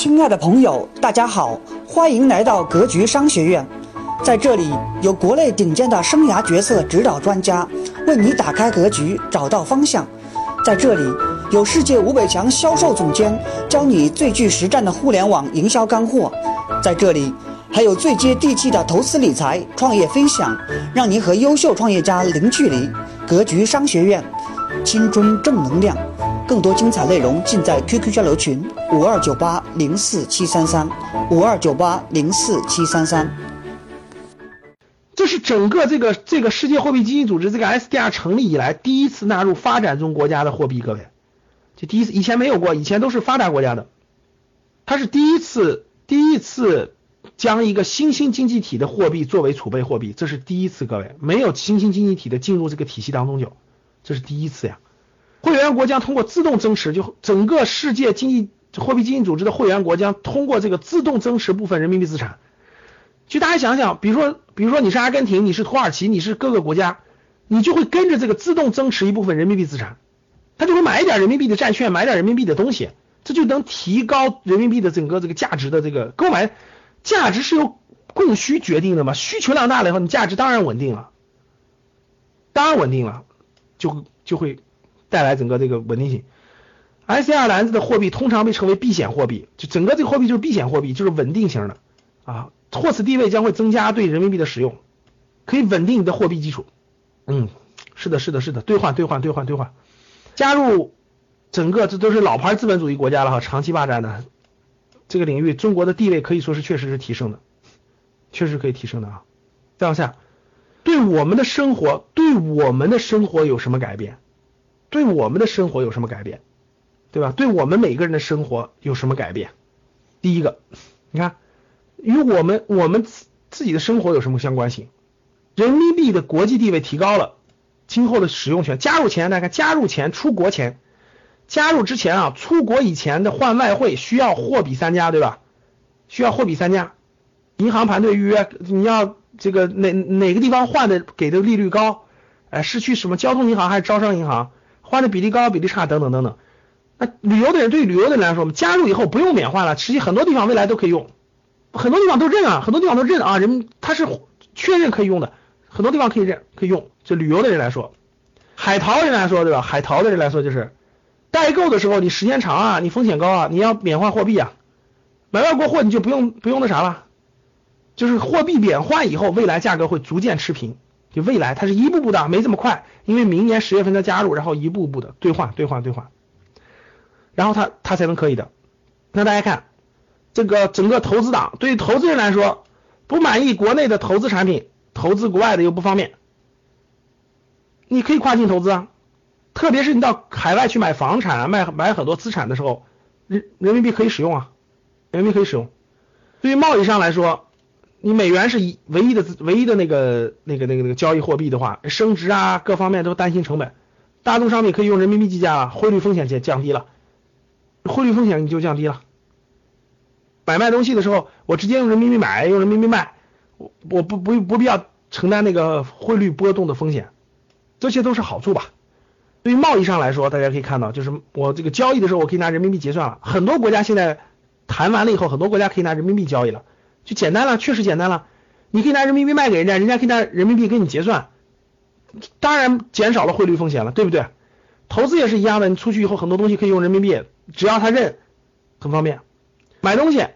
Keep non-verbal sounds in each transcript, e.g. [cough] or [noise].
亲爱的朋友，大家好，欢迎来到格局商学院。在这里，有国内顶尖的生涯决策指导专家，为你打开格局，找到方向。在这里，有世界五百强销售总监，教你最具实战的互联网营销干货。在这里，还有最接地气的投资理财、创业分享，让您和优秀创业家零距离。格局商学院，青春正能量。更多精彩内容尽在 QQ 交流群五二九八零四七三三五二九八零四七三三。这是整个这个这个世界货币基金组织这个 SDR 成立以来第一次纳入发展中国家的货币，各位，这第一次，以前没有过，以前都是发达国家的，它是第一次第一次将一个新兴经济体的货币作为储备货币，这是第一次，各位，没有新兴经济体的进入这个体系当中就，这是第一次呀。会员国将通过自动增持，就整个世界经济货币基金组织的会员国将通过这个自动增持部分人民币资产。就大家想想，比如说，比如说你是阿根廷，你是土耳其，你是各个国家，你就会跟着这个自动增持一部分人民币资产，他就会买一点人民币的债券，买点人民币的东西，这就能提高人民币的整个这个价值的这个购买价值是由供需决定的嘛？需求量大了以后，你价值当然稳定了，当然稳定了，就就会。带来整个这个稳定性，SDR 篮子的货币通常被称为避险货币，就整个这个货币就是避险货币，就是稳定型的啊，货此地位将会增加对人民币的使用，可以稳定你的货币基础。嗯，是的，是的，是的，兑换，兑换，兑换，兑换，加入整个这都是老牌资本主义国家了哈，长期霸占的这个领域，中国的地位可以说是确实是提升的，确实可以提升的啊。再往下，对我们的生活，对我们的生活有什么改变？对我们的生活有什么改变，对吧？对我们每个人的生活有什么改变？第一个，你看，与我们我们自自己的生活有什么相关性？人民币的国际地位提高了，今后的使用权，加入前大家看，加入前出国前，加入之前啊，出国以前的换外汇需要货比三家，对吧？需要货比三家，银行盘队预约，你要这个哪哪个地方换的给的利率高？哎，是去什么交通银行还是招商银行？换的比例高，比例差，等等等等。那旅游的人对旅游的人来说，我们加入以后不用免换了，实际很多地方未来都可以用，很多地方都认啊，很多地方都认啊，人他是确认可以用的，很多地方可以认可以用。就旅游的人来说，海淘人来说，对吧？海淘的人来说就是代购的时候，你时间长啊，你风险高啊，你要免换货币啊，买外国货你就不用不用那啥了，就是货币免换以后，未来价格会逐渐持平。就未来它是一步步的，没这么快，因为明年十月份它加入，然后一步步的兑换兑换兑换，然后它它才能可以的。那大家看这个整个投资党，对于投资人来说，不满意国内的投资产品，投资国外的又不方便，你可以跨境投资啊，特别是你到海外去买房产啊、卖买很多资产的时候，人人民币可以使用啊，人民币可以使用。对于贸易上来说。你美元是一唯一的唯一的那个那个那个那个交易货币的话，升值啊各方面都担心成本，大宗商品可以用人民币计价，汇率风险降降低了，汇率风险你就降低了。买卖东西的时候，我直接用人民币买，用人民币卖，我我不不不必要承担那个汇率波动的风险，这些都是好处吧。对于贸易上来说，大家可以看到，就是我这个交易的时候，我可以拿人民币结算了，很多国家现在谈完了以后，很多国家可以拿人民币交易了。就简单了，确实简单了。你可以拿人民币卖给人家，人家可以拿人民币给你结算，当然减少了汇率风险了，对不对？投资也是一样的，你出去以后很多东西可以用人民币，只要他认，很方便。买东西、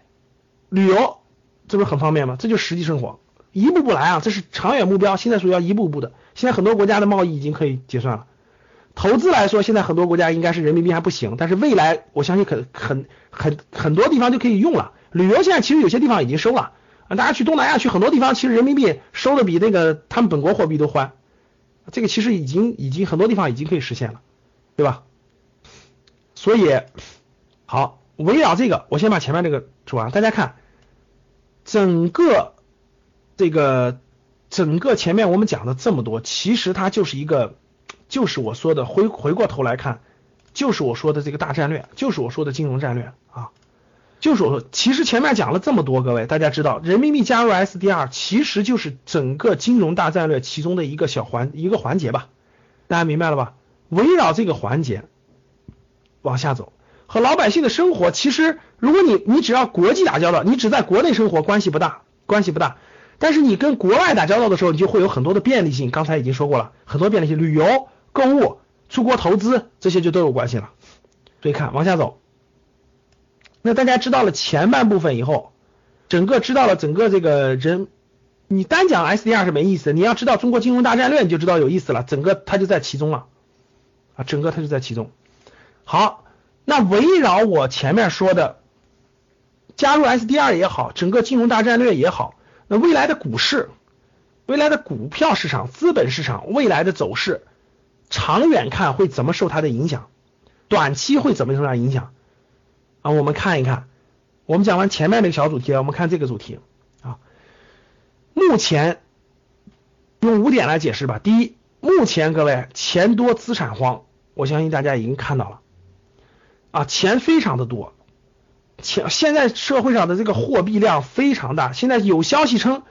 旅游，这不是很方便吗？这就实际生活，一步步来啊，这是长远目标，现在属于要一步步的。现在很多国家的贸易已经可以结算了。投资来说，现在很多国家应该是人民币还不行，但是未来我相信很很很很多地方就可以用了。旅游现在其实有些地方已经收了，大家去东南亚去很多地方，其实人民币收的比那个他们本国货币都欢，这个其实已经已经很多地方已经可以实现了，对吧？所以好，围绕这个，我先把前面这个说完，大家看整个这个整个前面我们讲的这么多，其实它就是一个，就是我说的回回过头来看，就是我说的这个大战略，就是我说的金融战略啊。就是我说，其实前面讲了这么多，各位大家知道，人民币加入 SDR 其实就是整个金融大战略其中的一个小环一个环节吧，大家明白了吧？围绕这个环节往下走，和老百姓的生活，其实如果你你只要国际打交道，你只在国内生活关系不大，关系不大。但是你跟国外打交道的时候，你就会有很多的便利性。刚才已经说过了，很多便利性，旅游、购物、出国投资这些就都有关系了。所以看往下走，那大家知道了前半部分以后，整个知道了整个这个人，你单讲 SDR 是没意思，你要知道中国金融大战略，你就知道有意思了。整个它就在其中了啊，整个它就在其中。好，那围绕我前面说的，加入 SDR 也好，整个金融大战略也好。那未来的股市，未来的股票市场、资本市场未来的走势，长远看会怎么受它的影响？短期会怎么受它影响？啊，我们看一看。我们讲完前面那个小主题，我们看这个主题啊。目前用五点来解释吧。第一，目前各位钱多资产荒，我相信大家已经看到了啊，钱非常的多。钱现在社会上的这个货币量非常大，现在有消息称，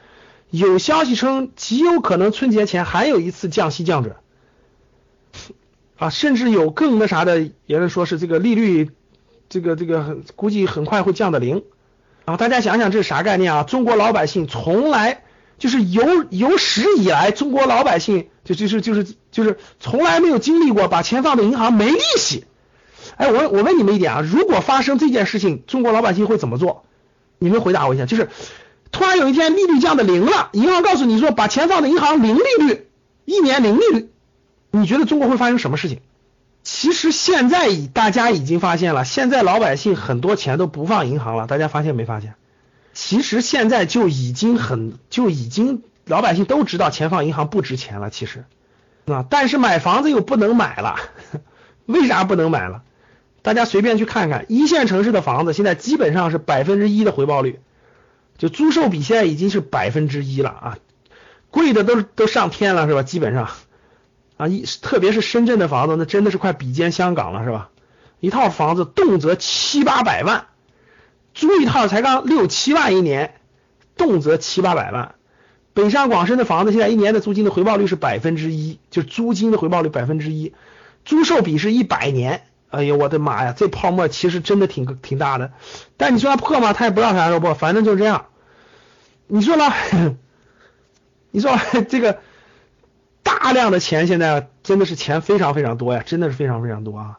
有消息称极有可能春节前还有一次降息降准，啊，甚至有更那啥的言论说是这个利率，这个这个很估计很快会降到零，啊，大家想想这是啥概念啊？中国老百姓从来就是有有史以来，中国老百姓就就是就是就是从来没有经历过把钱放在银行没利息。哎，我我问你们一点啊，如果发生这件事情，中国老百姓会怎么做？你们回答我一下，就是突然有一天利率降到零了，银行告诉你说把钱放在银行零利率，一年零利率，你觉得中国会发生什么事情？其实现在已大家已经发现了，现在老百姓很多钱都不放银行了，大家发现没发现？其实现在就已经很就已经老百姓都知道钱放银行不值钱了，其实啊，但是买房子又不能买了，[laughs] 为啥不能买了？大家随便去看看，一线城市的房子现在基本上是百分之一的回报率，就租售比现在已经是百分之一了啊，贵的都都上天了是吧？基本上啊，一特别是深圳的房子，那真的是快比肩香港了是吧？一套房子动辄七八百万，租一套才刚六七万一年，动辄七八百万。北上广深的房子现在一年的租金的回报率是百分之一，就是租金的回报率百分之一，租售比是一百年。哎呦，我的妈呀！这泡沫其实真的挺挺大的，但你说它破吗？它也不知道啥时候破，反正就是这样。你说呢？[laughs] 你说 [laughs] 这个大量的钱现在真的是钱非常非常多呀，真的是非常非常多啊！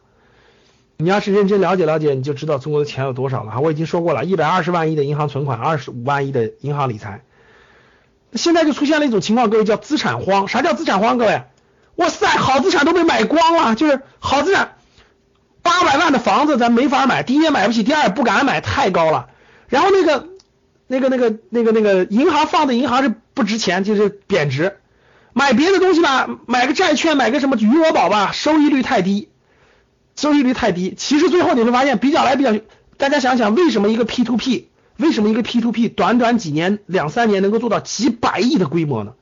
你要是认真了解了解，你就知道中国的钱有多少了哈。我已经说过了，一百二十万亿的银行存款，二十五万亿的银行理财，现在就出现了一种情况，各位叫资产荒。啥叫资产荒？各位，哇塞，好资产都被买光了，就是好资产。八百万的房子咱没法买，第一也买不起，第二不敢买，太高了。然后那个那个那个那个那个银行放的银行是不值钱，就是贬值。买别的东西吧，买个债券，买个什么余额宝吧，收益率太低，收益率太低。其实最后你会发现，比较来比较去，大家想想，为什么一个 P to P，为什么一个 P to P 短短几年两三年能够做到几百亿的规模呢？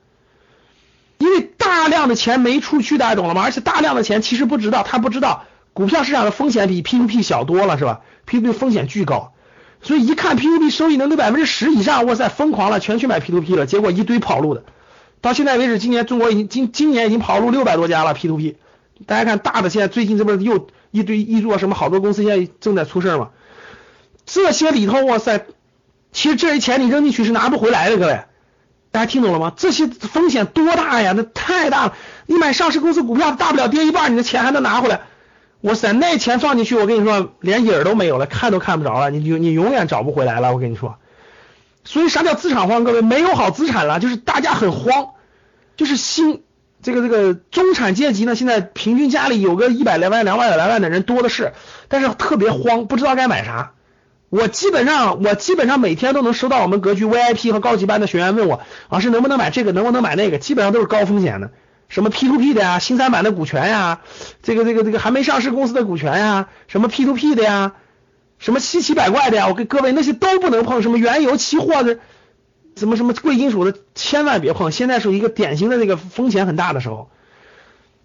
因为大量的钱没出去，大家懂了吗？而且大量的钱其实不知道，他不知道。股票市场的风险比 P to P 小多了，是吧？P to P 风险巨高，所以一看 P to P 收益能得百分之十以上，哇塞，疯狂了，全去买 P to P 了，结果一堆跑路的。到现在为止，今年中国已经今今年已经跑路六百多家了 P to P。大家看大的，现在最近这不是又一堆一做什么好多公司现在正在出事吗？这些里头，哇塞，其实这些钱你扔进去是拿不回来的，各位，大家听懂了吗？这些风险多大呀？那太大了。你买上市公司股票，大不了跌一半，你的钱还能拿回来。哇塞，那钱放进去，我跟你说，连影儿都没有了，看都看不着了，你你你永远找不回来了，我跟你说。所以啥叫资产荒？各位，没有好资产了，就是大家很慌，就是新这个这个中产阶级呢，现在平均家里有个一百来万、两百来万的人多的是，但是特别慌，不知道该买啥。我基本上我基本上每天都能收到我们格局 VIP 和高级班的学员问我，老师能不能买这个，能不能买那个，基本上都是高风险的。什么 P to P 的呀，新三板的股权呀，这个这个这个还没上市公司的股权呀，什么 P to P 的呀，什么稀奇百怪的呀，我跟各位那些都不能碰，什么原油期货的，什么什么贵金属的，千万别碰。现在是一个典型的那个风险很大的时候，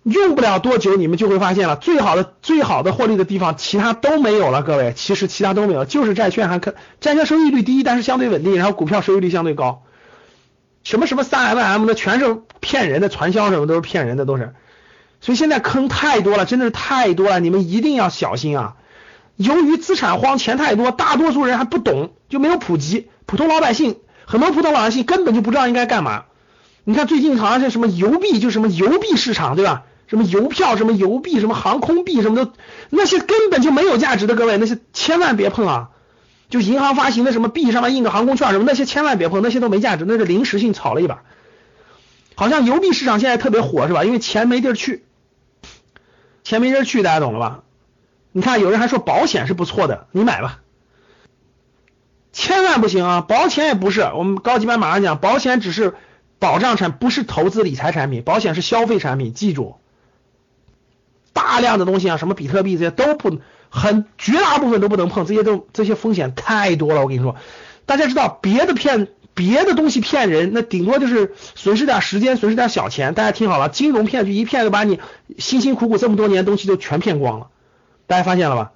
用不了多久你们就会发现了，最好的最好的获利的地方，其他都没有了。各位，其实其他都没有，就是债券还可，债券收益率低，但是相对稳定，然后股票收益率相对高。什么什么三 M M 的全是骗人的，传销什么都是骗人的，都是。所以现在坑太多了，真的是太多了，你们一定要小心啊！由于资产荒、钱太多，大多数人还不懂，就没有普及，普通老百姓很多普通老百姓根本就不知道应该干嘛。你看最近好像是什么邮币，就什么邮币市场，对吧？什么邮票、什么邮币、什么航空币，什么的，那些根本就没有价值的，各位，那些千万别碰啊！就银行发行的什么币上面印个航空券什么，那些千万别碰，那些都没价值，那是临时性炒了一把。好像邮币市场现在特别火，是吧？因为钱没地儿去，钱没地儿去，大家懂了吧？你看，有人还说保险是不错的，你买吧。千万不行啊！保险也不是，我们高级班马上讲，保险只是保障产，不是投资理财产品，保险是消费产品，记住。大量的东西啊，什么比特币这些都不，很绝大部分都不能碰，这些都这些风险太多了。我跟你说，大家知道别的骗别的东西骗人，那顶多就是损失点时间，损失点小钱。大家听好了，金融骗局一骗就把你辛辛苦苦这么多年东西都全骗光了。大家发现了吧？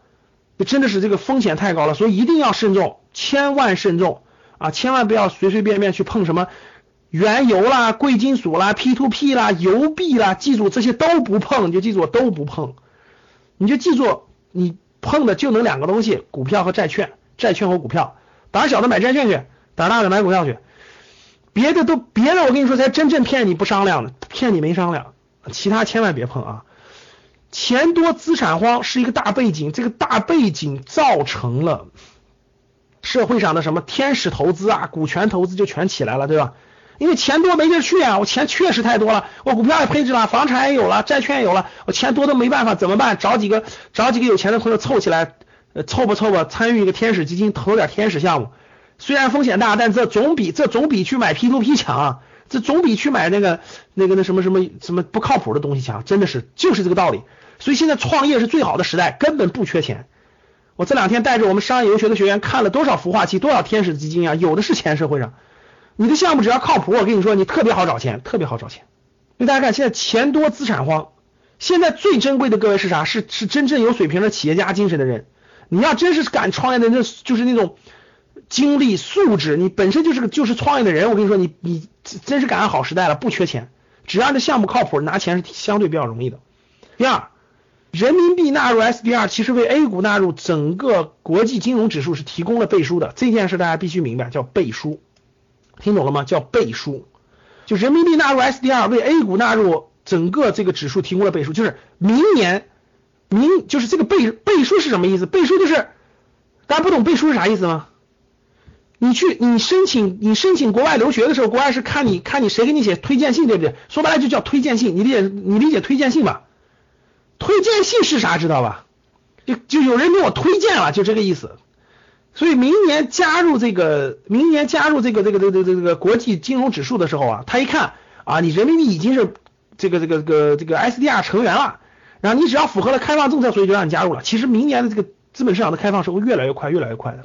这真的是这个风险太高了，所以一定要慎重，千万慎重啊！千万不要随随便便去碰什么原油啦、贵金属啦、P to P 啦、油币啦，记住这些都不碰，你就记住都不碰。你就记住，你碰的就能两个东西：股票和债券，债券和股票。胆小的买债券去，胆大的买股票去。别的都别的，我跟你说才真正骗你不商量的，骗你没商量，其他千万别碰啊！钱多资产荒是一个大背景，这个大背景造成了社会上的什么天使投资啊、股权投资就全起来了，对吧？因为钱多没地儿去啊，我钱确实太多了，我股票也配置了，房产也有了，债券也有了，我钱多都没办法，怎么办？找几个找几个有钱的朋友凑起来，凑吧凑吧，参与一个天使基金，投点天使项目，虽然风险大，但这总比这总比去买 P to P 强，这总比去买那个那个那什么什么什么不靠谱的东西强，真的是就是这个道理。所以现在创业是最好的时代，根本不缺钱。我这两天带着我们商业游学的学员看了多少孵化器，多少天使基金啊，有的是钱，社会上，你的项目只要靠谱，我跟你说，你特别好找钱，特别好找钱。因为大家看，现在钱多资产荒，现在最珍贵的各位是啥？是是真正有水平的企业家精神的人。你要真是敢创业的，那就是那种精力素质，你本身就是个就是创业的人。我跟你说，你你真是赶上好时代了，不缺钱，只要这项目靠谱，拿钱是相对比较容易的。第二。人民币纳入 SDR 其实为 A 股纳入整个国际金融指数是提供了背书的，这件事大家必须明白，叫背书，听懂了吗？叫背书，就人民币纳入 SDR 为 A 股纳入整个这个指数提供了背书，就是明年明就是这个背背书是什么意思？背书就是大家不懂背书是啥意思吗？你去你申请你申请国外留学的时候，国外是看你看你谁给你写推荐信，对不对？说白了就叫推荐信，你理解你理解推荐信吧？推荐信是啥？知道吧？就就有人给我推荐了，就这个意思。所以明年加入这个，明年加入这个这个这个这个这个国际金融指数的时候啊，他一看啊，你人民币已经是这个这个这个这个 SDR 成员了，然后你只要符合了开放政策，所以就让你加入了。其实明年的这个资本市场的开放是会越来越快，越来越快的。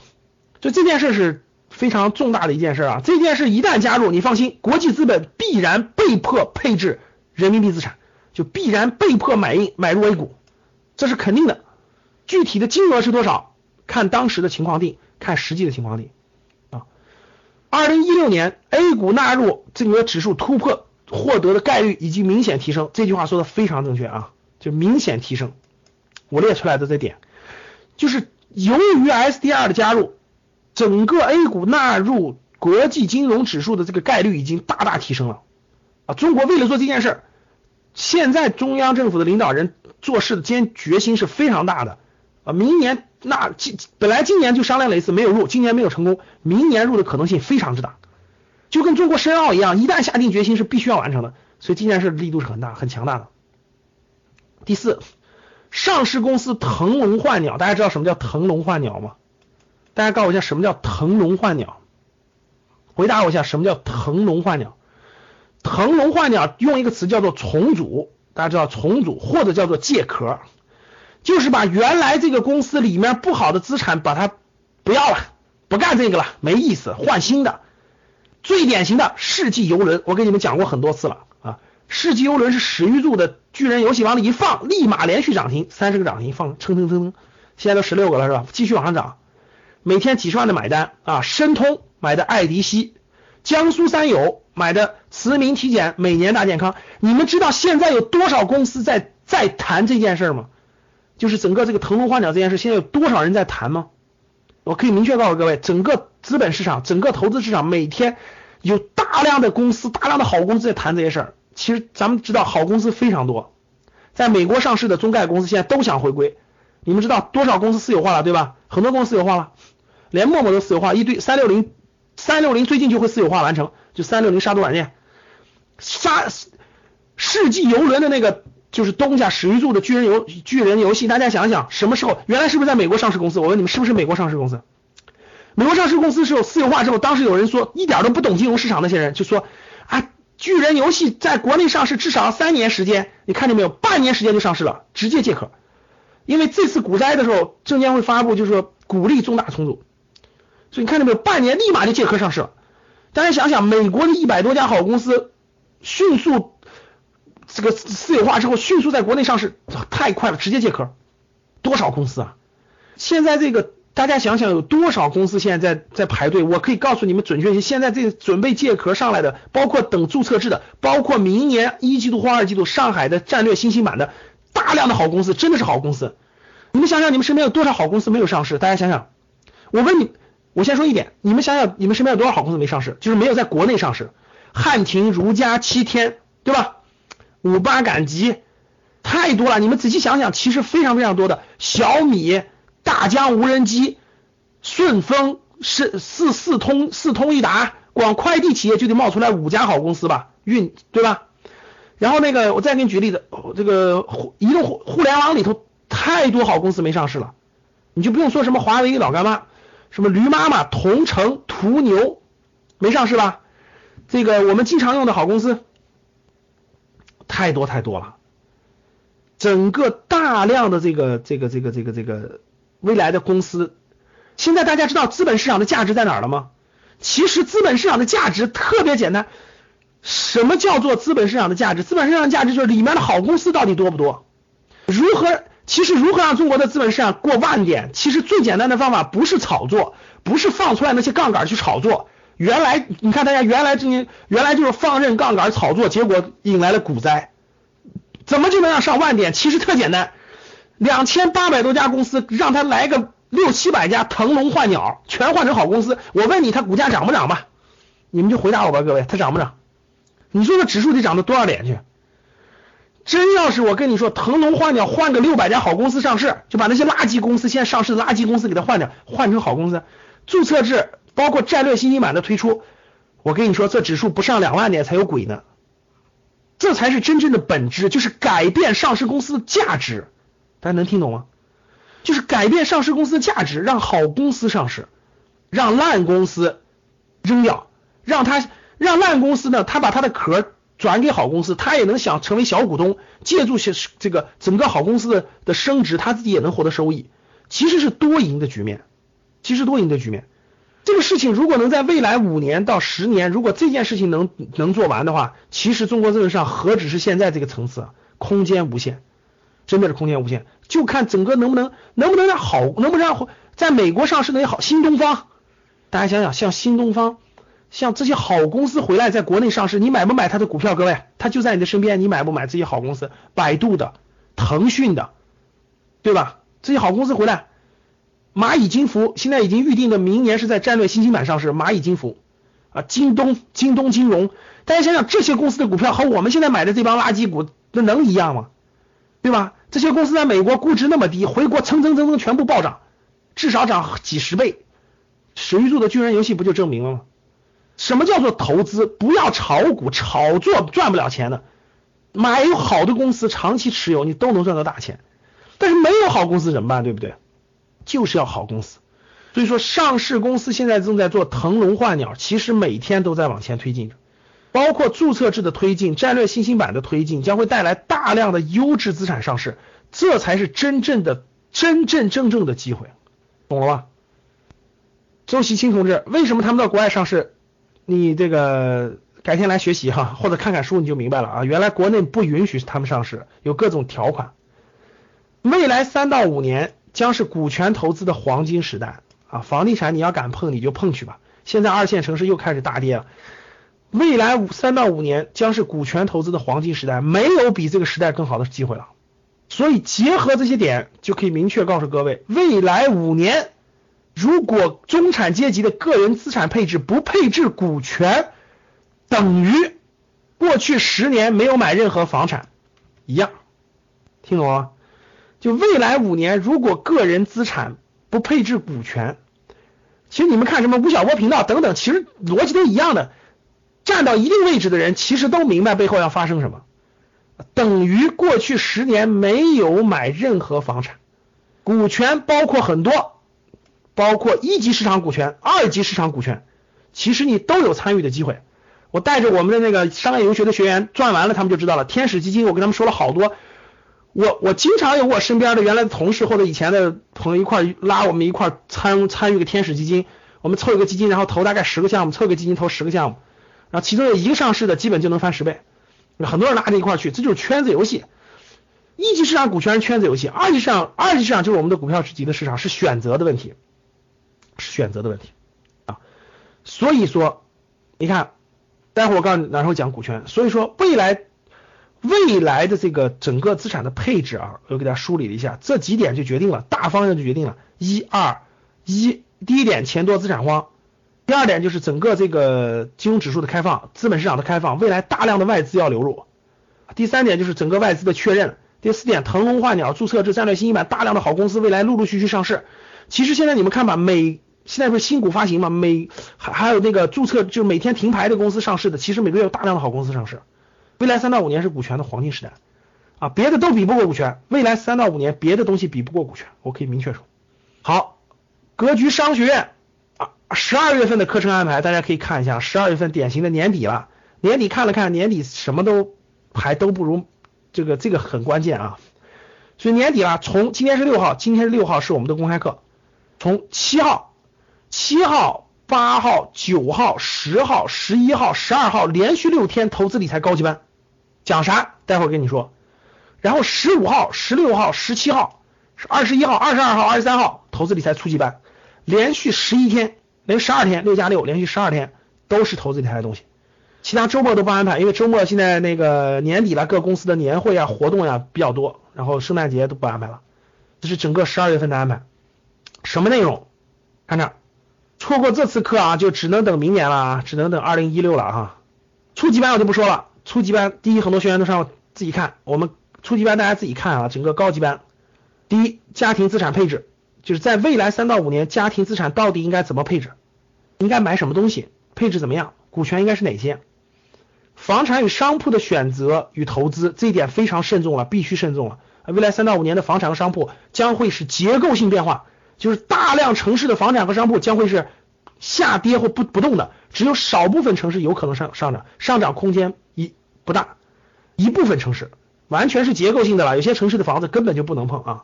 就这件事是非常重大的一件事啊！这件事一旦加入，你放心，国际资本必然被迫配置人民币资产。就必然被迫买入买入 A 股，这是肯定的。具体的金额是多少，看当时的情况定，看实际的情况定啊。二零一六年 A 股纳入这个指数突破获得的概率已经明显提升，这句话说的非常正确啊，就明显提升。我列出来的这点，就是由于 SDR 的加入，整个 A 股纳入国际金融指数的这个概率已经大大提升了啊。中国为了做这件事儿。现在中央政府的领导人做事的坚决心是非常大的啊！明年那今本来今年就商量了一次没有入，今年没有成功，明年入的可能性非常之大，就跟中国申奥一样，一旦下定决心是必须要完成的，所以这件事力度是很大很强大的。第四，上市公司腾笼换鸟，大家知道什么叫腾笼换鸟吗？大家告诉我一下什么叫腾笼换鸟？回答我一下什么叫腾笼换鸟？腾笼换鸟用一个词叫做重组，大家知道重组或者叫做借壳，就是把原来这个公司里面不好的资产把它不要了，不干这个了，没意思，换新的。最典型的世纪游轮，我给你们讲过很多次了啊。世纪游轮是史玉柱的巨人游戏往里一放，立马连续涨停，三十个涨停放，蹭蹭蹭蹭，现在都十六个了是吧？继续往上涨，每天几十万的买单啊。申通买的爱迪西，江苏三友。买的慈铭体检每年大健康，你们知道现在有多少公司在在谈这件事吗？就是整个这个腾龙换鸟这件事，现在有多少人在谈吗？我可以明确告诉各位，整个资本市场、整个投资市场每天有大量的公司、大量的好公司在谈这些事儿。其实咱们知道，好公司非常多，在美国上市的中概公司现在都想回归。你们知道多少公司私有化了，对吧？很多公司私有化了，连陌陌都私有化，一堆三六零，三六零最近就会私有化完成，就三六零杀毒软件，杀世纪游轮的那个就是东家史玉柱的巨人游巨人游戏，大家想想什么时候？原来是不是在美国上市公司？我问你们是不是美国上市公司？美国上市公司是有私有化之后，当时有人说一点都不懂金融市场，那些人就说啊，巨人游戏在国内上市至少要三年时间，你看见没有？半年时间就上市了，直接借壳。因为这次股灾的时候，证监会发布就是说鼓励重大重组，你看到没有？半年立马就借壳上市了。大家想想，美国的一百多家好公司迅速这个私有化之后，迅速在国内上市，太快了，直接借壳。多少公司啊？现在这个大家想想，有多少公司现在在在排队？我可以告诉你们准确些，现在这准备借壳上来的，包括等注册制的，包括明年一季度或二季度上海的战略新兴板的。大量的好公司真的是好公司，你们想想，你们身边有多少好公司没有上市？大家想想，我问你，我先说一点，你们想想，你们身边有多少好公司没上市？就是没有在国内上市，汉庭、如家、七天，对吧？五八赶集，太多了。你们仔细想想，其实非常非常多的，小米、大疆无人机、顺丰、是四四通、四通一达，光快递企业就得冒出来五家好公司吧？运，对吧？然后那个，我再给你举例子，这个互移动互互联网里头太多好公司没上市了，你就不用说什么华为老干妈，什么驴妈妈、同城、途牛没上市吧？这个我们经常用的好公司太多太多了，整个大量的这个这个这个这个这个未来的公司，现在大家知道资本市场的价值在哪儿了吗？其实资本市场的价值特别简单。什么叫做资本市场的价值？资本市场的价值就是里面的好公司到底多不多？如何？其实如何让中国的资本市场过万点？其实最简单的方法不是炒作，不是放出来那些杠杆去炒作。原来你看大家原来这些原来就是放任杠杆炒作，结果引来了股灾。怎么就能让上万点？其实特简单，两千八百多家公司，让他来个六七百家腾笼换鸟，全换成好公司。我问你，它股价涨不涨吧？你们就回答我吧，各位，它涨不涨？你说说指数得涨到多少点去？真要是我跟你说腾笼换鸟，换个六百家好公司上市，就把那些垃圾公司现在上市的垃圾公司给它换掉，换成好公司，注册制包括战略新兴板的推出，我跟你说这指数不上两万点才有鬼呢。这才是真正的本质，就是改变上市公司的价值。大家能听懂吗？就是改变上市公司的价值，让好公司上市，让烂公司扔掉，让它。让烂公司呢，他把他的壳转给好公司，他也能想成为小股东，借助些这个整个好公司的的升值，他自己也能获得收益，其实是多赢的局面，其实多赢的局面。这个事情如果能在未来五年到十年，如果这件事情能能做完的话，其实中国资本上何止是现在这个层次，空间无限，真的是空间无限，就看整个能不能能不能让好，能不能让在美国上市的好，新东方，大家想想，像新东方。像这些好公司回来在国内上市，你买不买它的股票？各位，它就在你的身边，你买不买这些好公司？百度的、腾讯的，对吧？这些好公司回来，蚂蚁金服现在已经预定的明年是在战略新兴板上市。蚂蚁金服啊，京东、京东金融，大家想想这些公司的股票和我们现在买的这帮垃圾股，那能一样吗？对吧？这些公司在美国估值那么低，回国蹭蹭蹭蹭全部暴涨，至少涨几十倍。史玉柱的巨人游戏不就证明了吗？什么叫做投资？不要炒股，炒作赚不了钱的。买有好的公司，长期持有，你都能赚到大钱。但是没有好公司怎么办？对不对？就是要好公司。所以说，上市公司现在正在做腾笼换鸟，其实每天都在往前推进着。包括注册制的推进、战略新兴板的推进，将会带来大量的优质资产上市，这才是真正的、真真正正的机会，懂了吧？周锡清同志，为什么他们到国外上市？你这个改天来学习哈，[laughs] 或者看看书你就明白了啊。原来国内不允许他们上市，有各种条款。未来三到五年将是股权投资的黄金时代啊！房地产你要敢碰你就碰去吧。现在二线城市又开始大跌了，未来五三到五年将是股权投资的黄金时代，没有比这个时代更好的机会了。所以结合这些点，就可以明确告诉各位，未来五年，如果中产阶级的个人资产配置不配置股权，等于过去十年没有买任何房产一样。听懂了吗？就未来五年，如果个人资产不配置股权，其实你们看什么吴晓波频道等等，其实逻辑都一样的。站到一定位置的人，其实都明白背后要发生什么，等于过去十年没有买任何房产，股权包括很多，包括一级市场股权、二级市场股权，其实你都有参与的机会。我带着我们的那个商业游学的学员赚完了，他们就知道了。天使基金，我跟他们说了好多。我我经常有我身边的原来的同事或者以前的朋友一块拉我们一块参参与个天使基金，我们凑一个基金，然后投大概十个项目，凑个基金投十个项目，然后其中有一个上市的，基本就能翻十倍。很多人拉着一块去，这就是圈子游戏。一级市场股权是圈子游戏，二级市场二级市场就是我们的股票级的市场，是选择的问题，选择的问题啊。所以说，你看，待会儿我告诉你哪时候讲股权。所以说未来。未来的这个整个资产的配置啊，我给大家梳理了一下，这几点就决定了大方向就决定了。一二一，第一点钱多资产荒，第二点就是整个这个金融指数的开放，资本市场的开放，未来大量的外资要流入。第三点就是整个外资的确认。第四点，腾笼换鸟，注册制战略新兴板，大量的好公司未来陆陆续续上市。其实现在你们看吧，每现在不是新股发行嘛，每还还有那个注册就每天停牌的公司上市的，其实每个月有大量的好公司上市。未来三到五年是股权的黄金时代啊，别的都比不过股权。未来三到五年，别的东西比不过股权，我可以明确说。好，格局商学院啊，十二月份的课程安排大家可以看一下。十二月份典型的年底了，年底看了看，年底什么都还都不如这个，这个很关键啊。所以年底了，从今天是六号，今天是六号是我们的公开课，从七号、七号。八号、九号、十号、十一号、十二号连续六天投资理财高级班，讲啥？待会儿跟你说。然后十五号、十六号、十七号、二十一号、二十二号、二十三号投资理财初级班，连续十一天，连十二天，六加六，连续十二天都是投资理财的东西。其他周末都不安排，因为周末现在那个年底了，各公司的年会啊、活动呀比较多，然后圣诞节都不安排了。这是整个十二月份的安排。什么内容？看这。错过这次课啊，就只能等明年了啊，只能等二零一六了哈。初级班我就不说了，初级班第一很多学员都上自己看，我们初级班大家自己看啊。整个高级班，第一家庭资产配置，就是在未来三到五年家庭资产到底应该怎么配置，应该买什么东西，配置怎么样，股权应该是哪些，房产与商铺的选择与投资这一点非常慎重了，必须慎重了。未来三到五年的房产和商铺将会是结构性变化。就是大量城市的房产和商铺将会是下跌或不不动的，只有少部分城市有可能上上涨，上涨空间一不大，一部分城市完全是结构性的了，有些城市的房子根本就不能碰啊。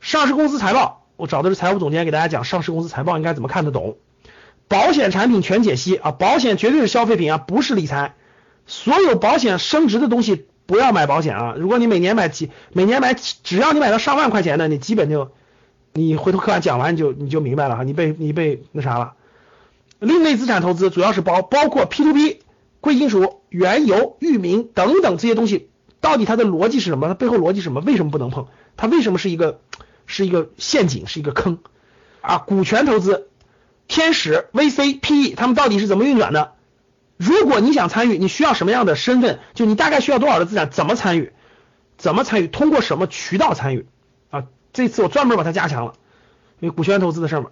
上市公司财报，我找的是财务总监给大家讲上市公司财报应该怎么看得懂。保险产品全解析啊，保险绝对是消费品啊，不是理财，所有保险升值的东西不要买保险啊。如果你每年买几，每年买只要你买到上万块钱的，你基本就。你回头课完讲完你就你就明白了哈，你被你被那啥了。另类资产投资主要是包包括 P to P、贵金属、原油、域名等等这些东西，到底它的逻辑是什么？它背后逻辑是什么？为什么不能碰？它为什么是一个是一个陷阱，是一个坑啊？股权投资、天使、VC、PE，他们到底是怎么运转的？如果你想参与，你需要什么样的身份？就你大概需要多少的资产？怎么参与？怎么参与？通过什么渠道参与？啊这次我专门把它加强了，因为股权投资的事儿嘛。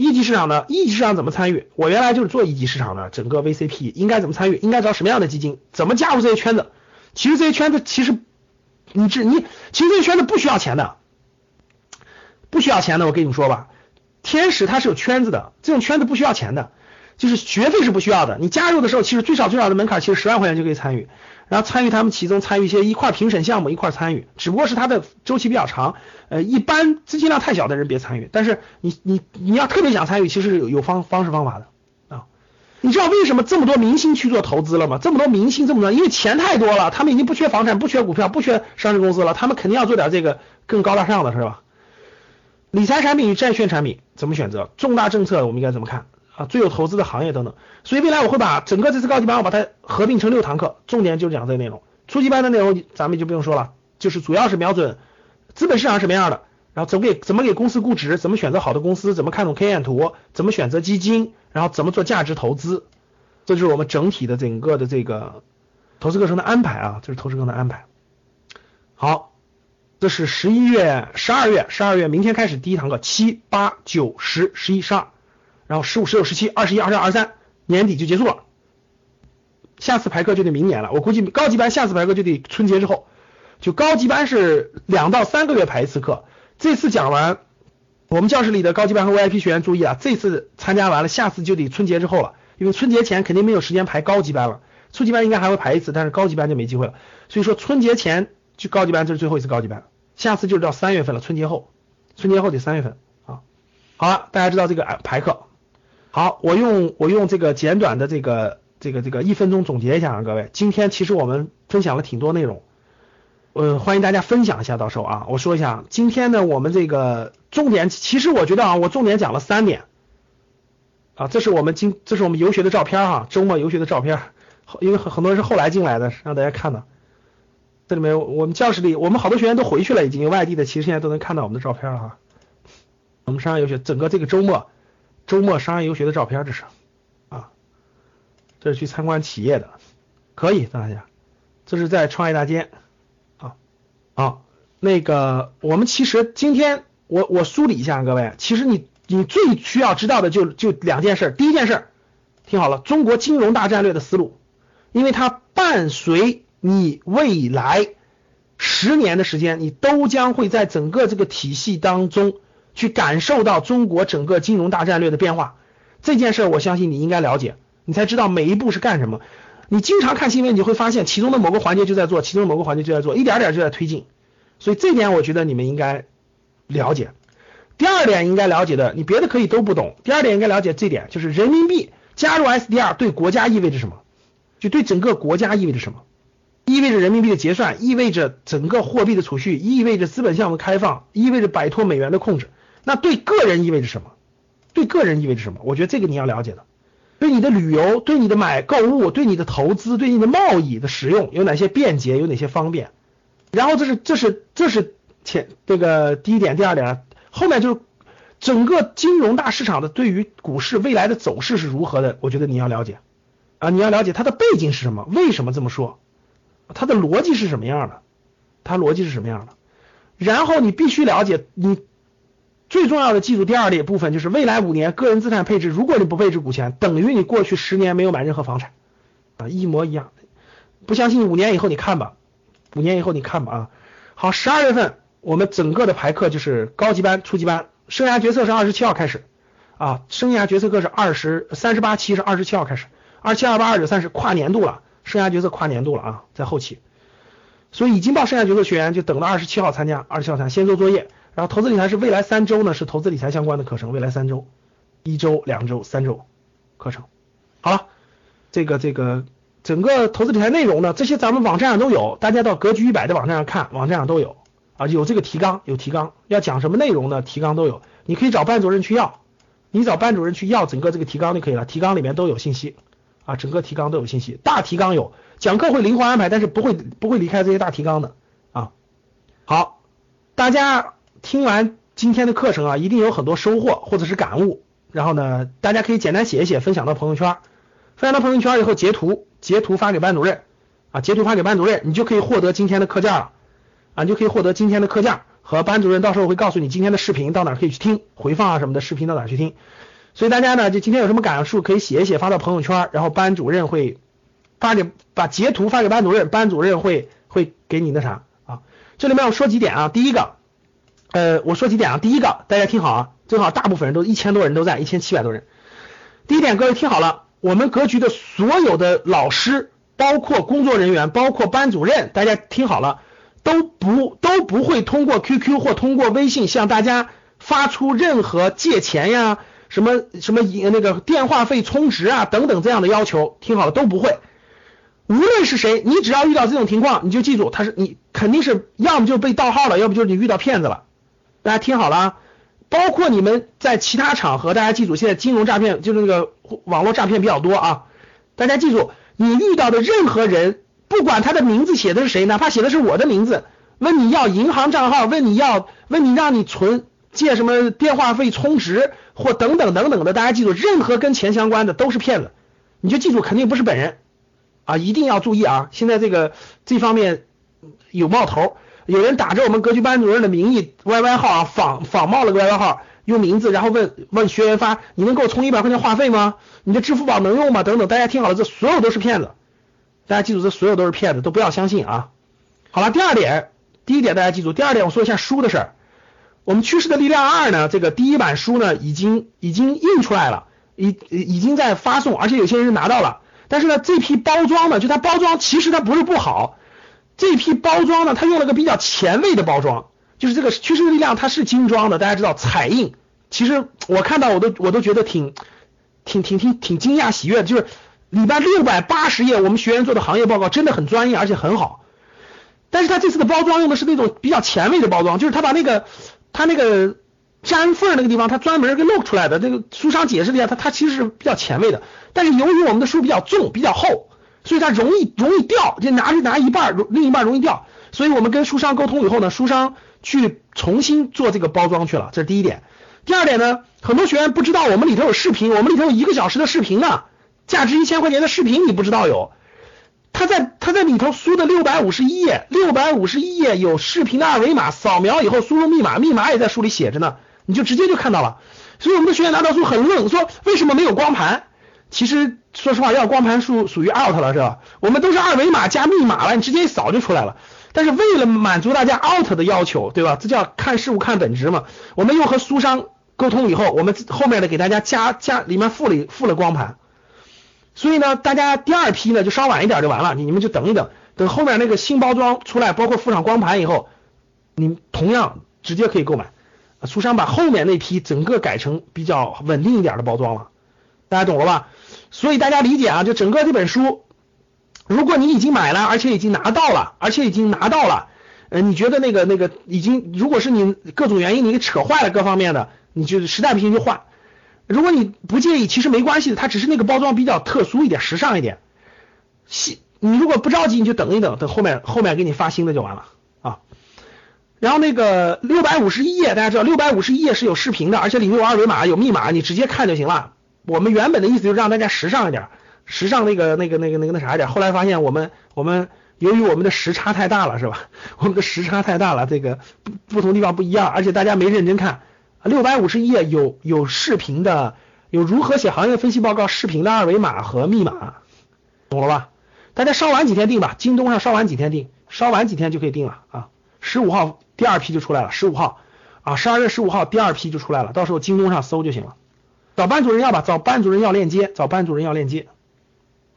一级市场呢，一级市场怎么参与？我原来就是做一级市场的，整个 VCP 应该怎么参与？应该找什么样的基金？怎么加入这些圈子？其实这些圈子其实你这你其实这些圈子不需要钱的，不需要钱的。我跟你们说吧，天使它是有圈子的，这种圈子不需要钱的，就是学费是不需要的。你加入的时候，其实最少最少的门槛其实十万块钱就可以参与。然后参与他们其中参与一些一块评审项目一块参与，只不过是它的周期比较长，呃，一般资金量太小的人别参与。但是你你你要特别想参与，其实有有方方式方法的啊。你知道为什么这么多明星去做投资了吗？这么多明星这么多，因为钱太多了，他们已经不缺房产，不缺股票，不缺上市公司了，他们肯定要做点这个更高大上的是吧？理财产品与债券产品怎么选择？重大政策我们应该怎么看？啊，最有投资的行业等等，所以未来我会把整个这次高级班我把它合并成六堂课，重点就讲这个内容。初级班的内容咱们就不用说了，就是主要是瞄准资本市场什么样的，然后怎么给怎么给公司估值，怎么选择好的公司，怎么看懂 K 线图，怎么选择基金，然后怎么做价值投资，这就是我们整体的整个的这个投资课程的安排啊，这是投资课程的安排。好，这是十一月、十二月、十二月，明天开始第一堂课，七八九十十一十二，然后十五、十六、十七、二十一、二十二、二十三，年底就结束了。下次排课就得明年了，我估计高级班下次排课就得春节之后。就高级班是两到三个月排一次课，这次讲完，我们教室里的高级班和 VIP 学员注意啊，这次参加完了，下次就得春节之后了，因为春节前肯定没有时间排高级班了，初级班应该还会排一次，但是高级班就没机会了。所以说春节前就高级班这是最后一次高级班，下次就是到三月份了，春节后，春节后得三月份啊。好了，大家知道这个排课，好，我用我用这个简短的这个这个这个一分钟总结一下啊，各位，今天其实我们分享了挺多内容。嗯，欢迎大家分享一下，到时候啊，我说一下，今天呢，我们这个重点，其实我觉得啊，我重点讲了三点啊，这是我们今，这是我们游学的照片哈，周末游学的照片，因为很很多人是后来进来的，让大家看的。这里面我们教室里，我们好多学员都回去了，已经有外地的，其实现在都能看到我们的照片了哈。我们山上游学整个这个周末，周末商业游学的照片，这是啊，这是去参观企业的，可以大家，这是在创业大街。啊好，那个我们其实今天我我梳理一下各位，其实你你最需要知道的就就两件事，第一件事听好了，中国金融大战略的思路，因为它伴随你未来十年的时间，你都将会在整个这个体系当中去感受到中国整个金融大战略的变化，这件事我相信你应该了解，你才知道每一步是干什么。你经常看新闻，你会发现其中的某个环节就在做，其中某个环节就在做，一点点就在推进。所以这点我觉得你们应该了解。第二点应该了解的，你别的可以都不懂。第二点应该了解这点，就是人民币加入 SDR 对国家意味着什么？就对整个国家意味着什么？意味着人民币的结算，意味着整个货币的储蓄，意味着资本项目的开放，意味着摆脱美元的控制。那对个人意味着什么？对个人意味着什么？我觉得这个你要了解的。对你的旅游，对你的买购物，对你的投资，对你的贸易的使用有哪些便捷，有哪些方便？然后这是这是这是前这个第一点，第二点，后面就是整个金融大市场的对于股市未来的走势是如何的？我觉得你要了解啊，你要了解它的背景是什么，为什么这么说？它的逻辑是什么样的？它逻辑是什么样的？然后你必须了解你。最重要的记住第二列部分就是未来五年个人资产配置，如果你不配置股权，等于你过去十年没有买任何房产啊，一模一样。不相信五年以后你看吧，五年以后你看吧啊。好，十二月份我们整个的排课就是高级班、初级班，生涯决策是二十七号开始啊，生涯决策课是二十三十八期是二十七号开始，二七二八二九三十跨年度了，生涯决策跨年度了啊，在后期，所以已经报生涯决策学员就等到二十七号参加，二十七号参先做作业。然后投资理财是未来三周呢，是投资理财相关的课程。未来三周，一周、两周、三周课程。好了，这个这个整个投资理财内容呢，这些咱们网站上都有，大家到格局一百的网站上看，网站上都有啊，有这个提纲，有提纲，要讲什么内容呢？提纲都有，你可以找班主任去要，你找班主任去要整个这个提纲就可以了，提纲里面都有信息啊，整个提纲都有信息，大提纲有，讲课会灵活安排，但是不会不会离开这些大提纲的啊。好，大家。听完今天的课程啊，一定有很多收获或者是感悟。然后呢，大家可以简单写一写，分享到朋友圈。分享到朋友圈以后，截图截图发给班主任啊，截图发给班主任，你就可以获得今天的课件了啊，你就可以获得今天的课件和班主任到时候会告诉你今天的视频到哪可以去听，回放啊什么的视频到哪去听。所以大家呢，就今天有什么感受可以写一写发到朋友圈，然后班主任会发给把截图发给班主任，班主任会会给你那啥啊。这里面我说几点啊，第一个。呃，我说几点啊？第一个，大家听好啊，正好大部分人都一千多人都在，一千七百多人。第一点，各位听好了，我们格局的所有的老师，包括工作人员，包括班主任，大家听好了，都不都不会通过 QQ 或通过微信向大家发出任何借钱呀、什么什么那个电话费充值啊等等这样的要求，听好了都不会。无论是谁，你只要遇到这种情况，你就记住，他是你肯定是要么就被盗号了，要不就是你遇到骗子了。大家听好了，包括你们在其他场合，大家记住，现在金融诈骗就是那个网络诈骗比较多啊。大家记住，你遇到的任何人，不管他的名字写的是谁，哪怕写的是我的名字，问你要银行账号，问你要问你让你存借什么电话费充值或等等等等的，大家记住，任何跟钱相关的都是骗子，你就记住肯定不是本人啊，一定要注意啊！现在这个这方面有冒头，有人打着我们格局班主任的名义 YY 号啊，仿仿冒了个 YY 号，用名字然后问问学员发，你能给我充一百块钱话费吗？你的支付宝能用吗？等等，大家听好了，这所有都是骗子。大家记住，这所有都是骗子，都不要相信啊！好了，第二点，第一点大家记住，第二点我说一下书的事儿。我们趋势的力量二呢，这个第一版书呢已经已经印出来了，已已经在发送，而且有些人拿到了。但是呢，这批包装呢，就它包装其实它不是不好，这批包装呢，它用了个比较前卫的包装，就是这个趋势力量它是精装的，大家知道彩印，其实我看到我都我都觉得挺挺挺挺挺惊讶喜悦的，就是。里边六百八十页，我们学员做的行业报告真的很专业，而且很好。但是他这次的包装用的是那种比较前卫的包装，就是他把那个他那个粘缝那个地方，他专门给露出来的。这个书上解释了一下，他他其实是比较前卫的。但是由于我们的书比较重、比较厚，所以它容易容易掉，就拿着拿一半，另一半容易掉。所以我们跟书商沟通以后呢，书商去重新做这个包装去了，这是第一点。第二点呢，很多学员不知道我们里头有视频，我们里头有一个小时的视频呢。价值一千块钱的视频你不知道有？他在他在里头书的六百五十一页，六百五十一页有视频的二维码，扫描以后输入密码，密码也在书里写着呢，你就直接就看到了。所以我们的学员拿到书很愣，说为什么没有光盘？其实说实话，要光盘属属于 out 了，是吧？我们都是二维码加密码了，你直接一扫就出来了。但是为了满足大家 out 的要求，对吧？这叫看事物看本质嘛。我们又和书商沟通以后，我们后面的给大家加加里面附了附了光盘。所以呢，大家第二批呢就稍晚一点就完了，你你们就等一等，等后面那个新包装出来，包括附上光盘以后，你同样直接可以购买。书商把后面那批整个改成比较稳定一点的包装了，大家懂了吧？所以大家理解啊，就整个这本书，如果你已经买了，而且已经拿到了，而且已经拿到了，呃，你觉得那个那个已经，如果是你各种原因你给扯坏了各方面的，你就实在不行就换。如果你不介意，其实没关系的，它只是那个包装比较特殊一点，时尚一点。新，你如果不着急，你就等一等，等后面后面给你发新的就完了啊。然后那个六百五十一页，大家知道六百五十一页是有视频的，而且里面有二维码、有密码，你直接看就行了。我们原本的意思就是让大家时尚一点，时尚那个那个那个那个那啥一点。后来发现我们我们由于我们的时差太大了，是吧？[laughs] 我们的时差太大了，这个不不同地方不一样，而且大家没认真看。六百五十页有有视频的，有如何写行业分析报告视频的二维码和密码，懂了吧？大家稍晚几天订吧，京东上稍晚几天订，稍晚几天就可以订了啊。十五号第二批就出来了，十五号啊，十二月十五号第二批就出来了，到时候京东上搜就行了。找班主任要吧，找班主任要链接，找班主任要链接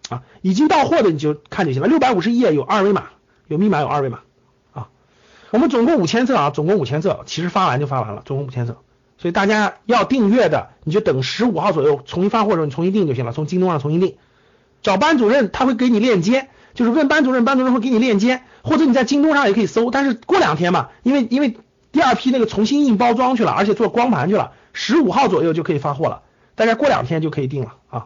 啊。已经到货的你就看就行了。六百五十页有二维码，有密码，有二维码啊。我们总共五千册啊，总共五千册，其实发完就发完了，总共五千册。所以大家要订阅的，你就等十五号左右重新发货的时候，你重新订就行了。从京东上重新订，找班主任他会给你链接，就是问班主任，班主任会给你链接，或者你在京东上也可以搜。但是过两天嘛，因为因为第二批那个重新印包装去了，而且做光盘去了，十五号左右就可以发货了。大家过两天就可以定了啊，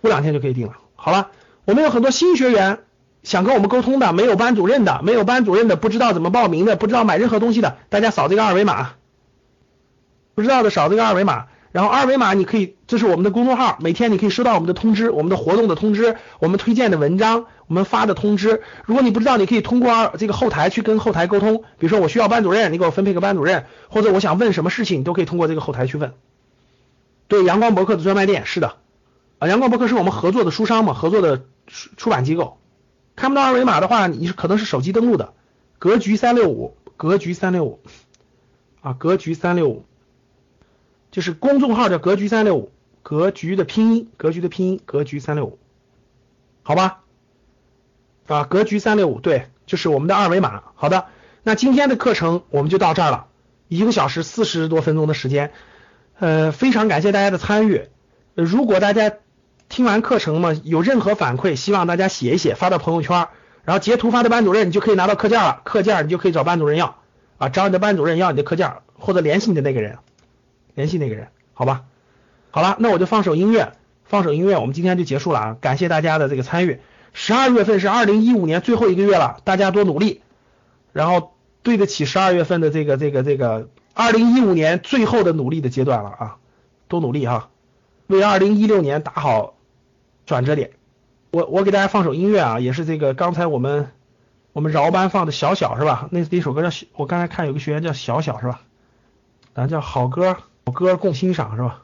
过两天就可以定了。好了，我们有很多新学员想跟我们沟通的，没有班主任的，没有班主任的，不知道怎么报名的，不知道买任何东西的，大家扫这个二维码。不知道的扫这个二维码，然后二维码你可以，这是我们的公众号，每天你可以收到我们的通知，我们的活动的通知，我们推荐的文章，我们发的通知。如果你不知道，你可以通过这个后台去跟后台沟通。比如说我需要班主任，你给我分配个班主任，或者我想问什么事情，你都可以通过这个后台去问。对，阳光博客的专卖店是的，啊，阳光博客是我们合作的书商嘛，合作的出出版机构。看不到二维码的话，你是可能是手机登录的。格局三六五，格局三六五，啊，格局三六五。就是公众号叫格局三六五，格局的拼音，格局的拼音，格局三六五，好吧？啊，格局三六五，对，就是我们的二维码。好的，那今天的课程我们就到这儿了，一个小时四十多分钟的时间，呃，非常感谢大家的参与。如果大家听完课程嘛，有任何反馈，希望大家写一写，发到朋友圈，然后截图发到班主任，你就可以拿到课件了。课件你就可以找班主任要啊，找你的班主任要你的课件，或者联系你的那个人。联系那个人，好吧，好了，那我就放首音乐，放首音乐，我们今天就结束了啊！感谢大家的这个参与。十二月份是二零一五年最后一个月了，大家多努力，然后对得起十二月份的这个这个这个二零一五年最后的努力的阶段了啊，多努力哈，为二零一六年打好转折点。我我给大家放首音乐啊，也是这个刚才我们我们饶班放的小小是吧？那那首歌叫我刚才看有个学员叫小小是吧？咱叫好歌好歌共欣赏是吧？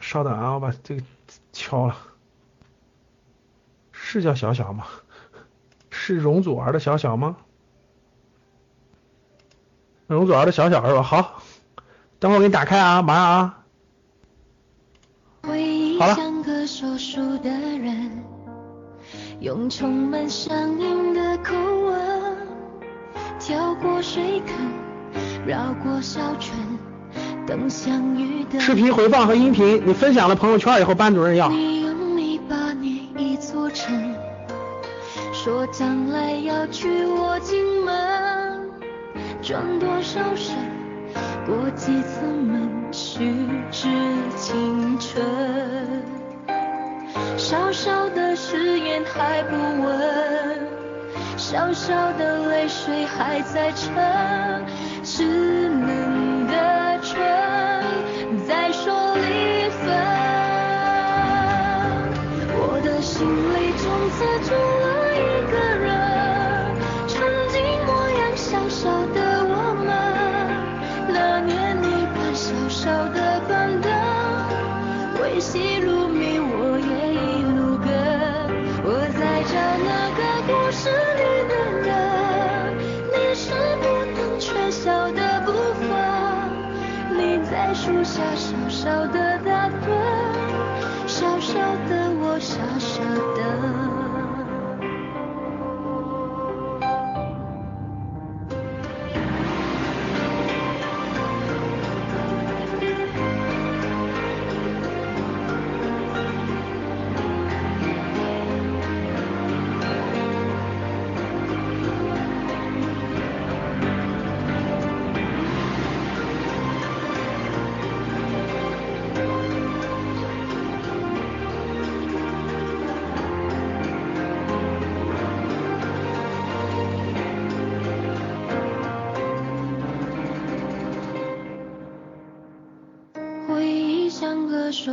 稍等啊，我把这个敲了，是叫小小吗？是容祖儿的小小吗？容祖儿的小小是吧？好，等会儿我给你打开啊，马上啊。好了。用充满乡音的口吻，跳过水坑，绕过小村，等相遇的。视频回放和音频，你分享了朋友圈以后，班主任要。你用泥巴捏一座城，说将来要娶我进门，转多少身，过几次门，虚掷青春。小小的誓言还不稳，小小的泪水还在撑，只能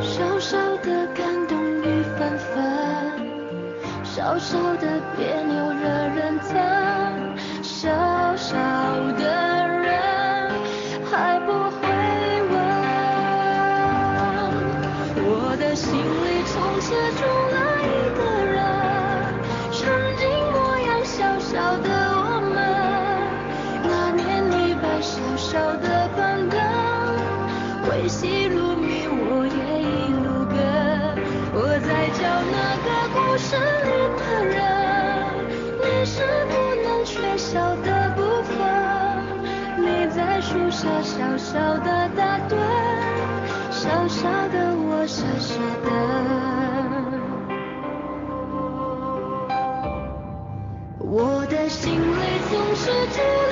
小小的感动雨纷纷，小小的别扭惹人疼，心里总是只有。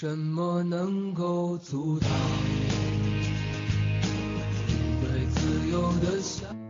什么能够阻挡你？对自由的向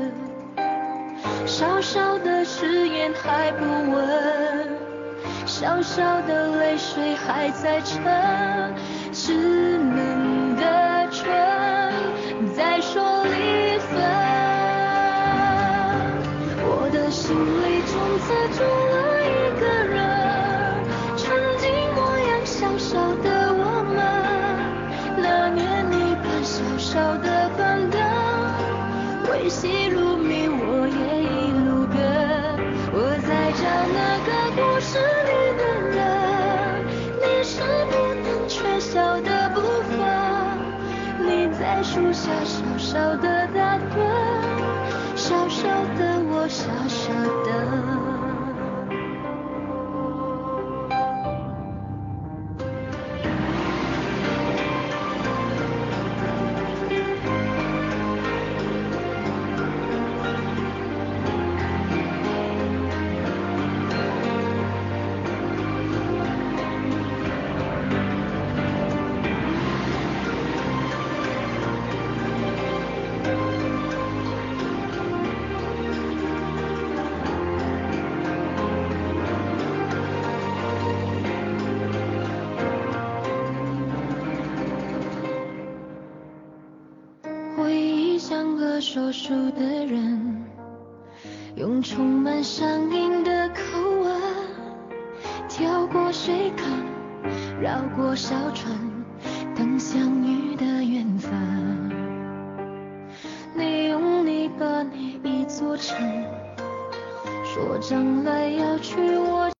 小小的誓言还不稳，小小的泪水还在撑，稚嫩的唇在说离分。我的心里从此住个说书的人，用充满乡音的口吻，跳过水坑，绕过小船，等相遇的缘分。你用泥巴捏一座城，说将来要娶我。